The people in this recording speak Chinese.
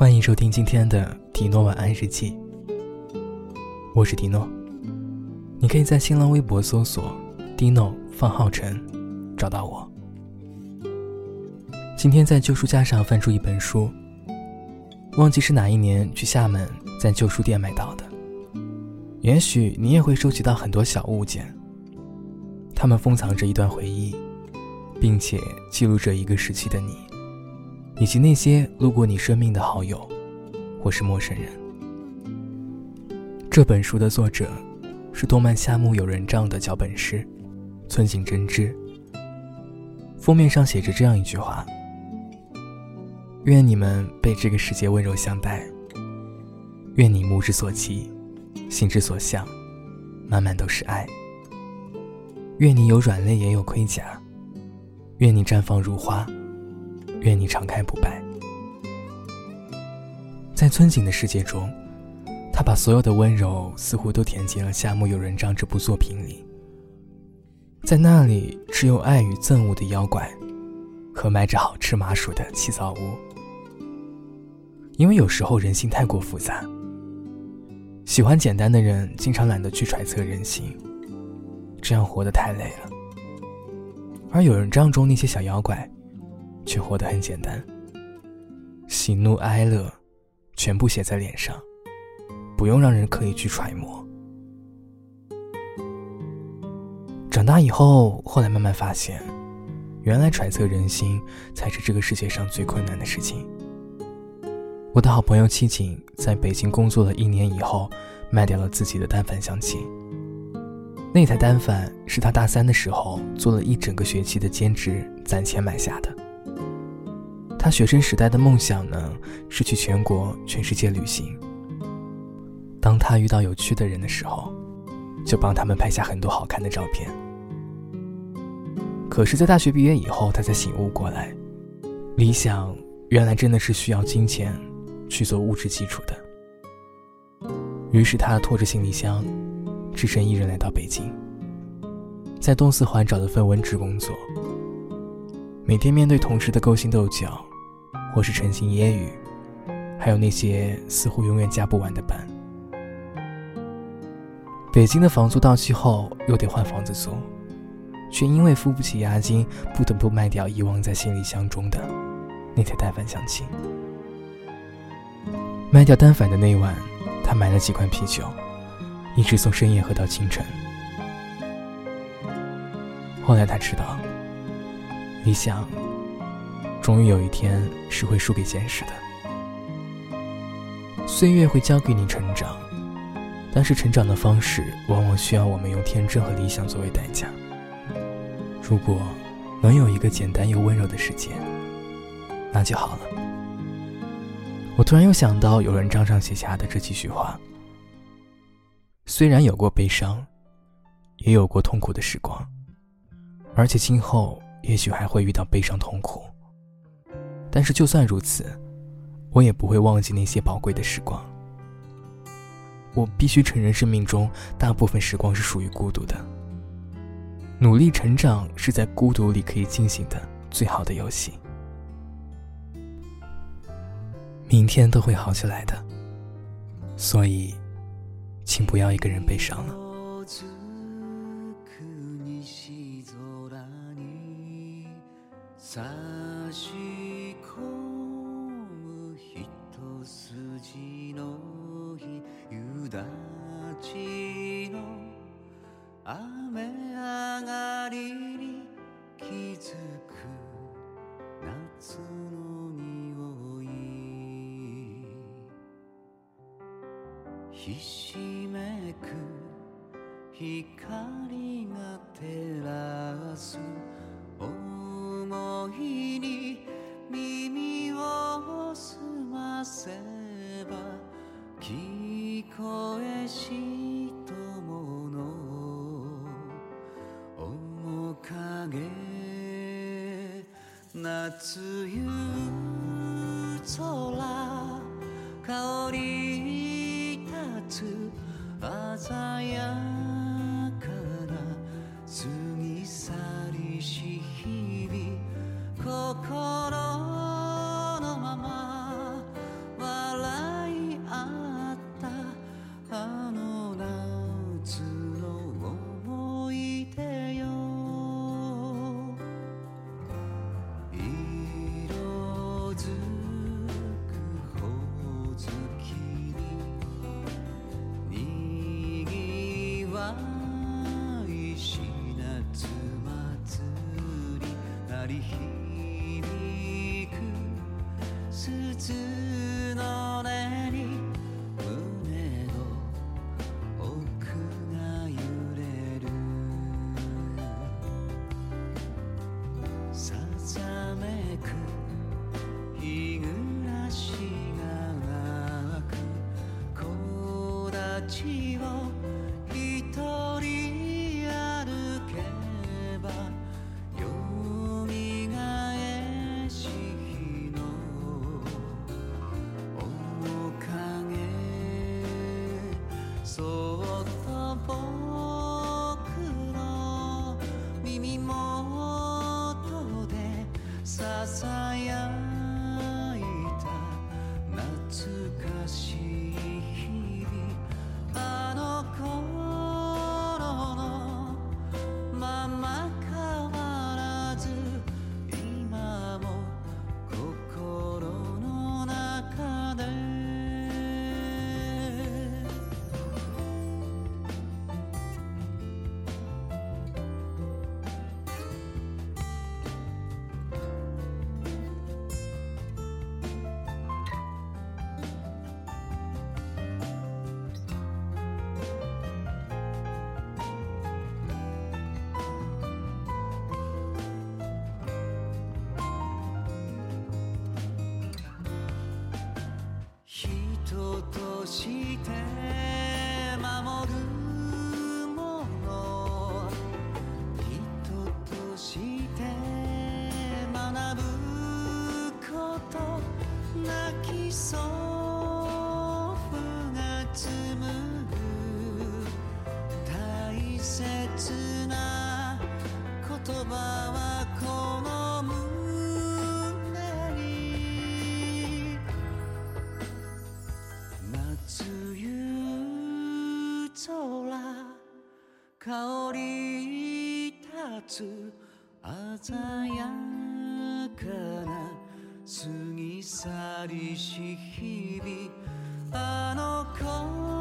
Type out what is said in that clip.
欢迎收听今天的迪诺晚安日记。我是迪诺，你可以在新浪微博搜索 “Dino 方浩辰”找到我。今天在旧书架上翻出一本书，忘记是哪一年去厦门在旧书店买到的。也许你也会收集到很多小物件，它们封藏着一段回忆，并且记录着一个时期的你。以及那些路过你生命的好友，或是陌生人。这本书的作者是动漫《夏目友人帐》的脚本师村井真知。封面上写着这样一句话：“愿你们被这个世界温柔相待。愿你目之所及，心之所向，满满都是爱。愿你有软肋也有盔甲。愿你绽放如花。”愿你常开不败。在村井的世界中，他把所有的温柔似乎都填进了《夏目友人帐》这部作品里。在那里，只有爱与憎恶的妖怪，和卖着好吃麻薯的七灶屋。因为有时候人性太过复杂，喜欢简单的人经常懒得去揣测人心，这样活得太累了。而有人帐中那些小妖怪。却活得很简单，喜怒哀乐，全部写在脸上，不用让人刻意去揣摩。长大以后，后来慢慢发现，原来揣测人心才是这个世界上最困难的事情。我的好朋友七景在北京工作了一年以后，卖掉了自己的单反相机。那台单反是他大三的时候做了一整个学期的兼职攒钱买下的。他学生时代的梦想呢，是去全国、全世界旅行。当他遇到有趣的人的时候，就帮他们拍下很多好看的照片。可是，在大学毕业以后，他才醒悟过来，理想原来真的是需要金钱去做物质基础的。于是，他拖着行李箱，只身一人来到北京，在东四环找了份文职工作，每天面对同事的勾心斗角。或是沉心揶揄，还有那些似乎永远加不完的班。北京的房租到期后又得换房子租，却因为付不起押金，不得不卖掉遗忘在行李箱中的那台单反相机。卖掉单反的那晚，他买了几罐啤酒，一直从深夜喝到清晨。后来他知道，理想。终于有一天是会输给现实的。岁月会教给你成长，但是成长的方式往往需要我们用天真和理想作为代价。如果能有一个简单又温柔的世界，那就好了。我突然又想到有人账上写下的这几句话：虽然有过悲伤，也有过痛苦的时光，而且今后也许还会遇到悲伤痛苦。但是，就算如此，我也不会忘记那些宝贵的时光。我必须承认，生命中大部分时光是属于孤独的。努力成长是在孤独里可以进行的最好的游戏。明天都会好起来的，所以，请不要一个人悲伤了。雨上がりに気づく夏の匂い。ひしめく光が夏夕空香り立つ鮮やかな過ぎ去りし日々。心筒の根に胸の奥が揺れる。ささめく日暮らしが湧く。木立を casa して守るもの。人として学ぶこと。泣きそうがつい香り立つ鮮やかな過ぎ去りし日々。あの頃